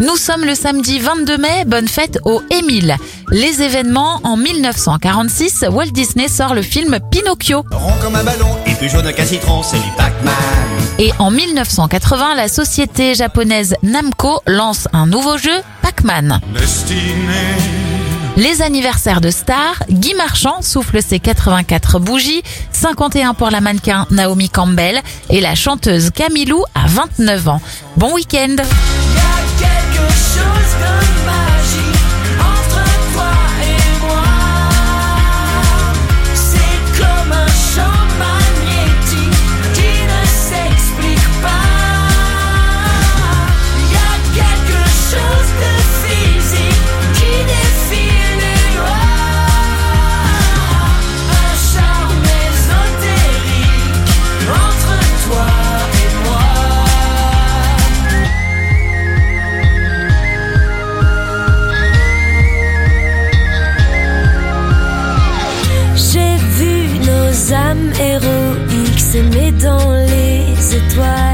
Nous sommes le samedi 22 mai, bonne fête au Émile. Les événements, en 1946, Walt Disney sort le film Pinocchio. Rond comme un ballon et plus jaune qu'un citron, c'est du Pac-Man. Et en 1980, la société japonaise Namco lance un nouveau jeu, Pac-Man. Les anniversaires de stars, Guy Marchand souffle ses 84 bougies, 51 pour la mannequin Naomi Campbell et la chanteuse Camilou à 29 ans. Bon week-end Âmes héroïques s'aimer dans les étoiles.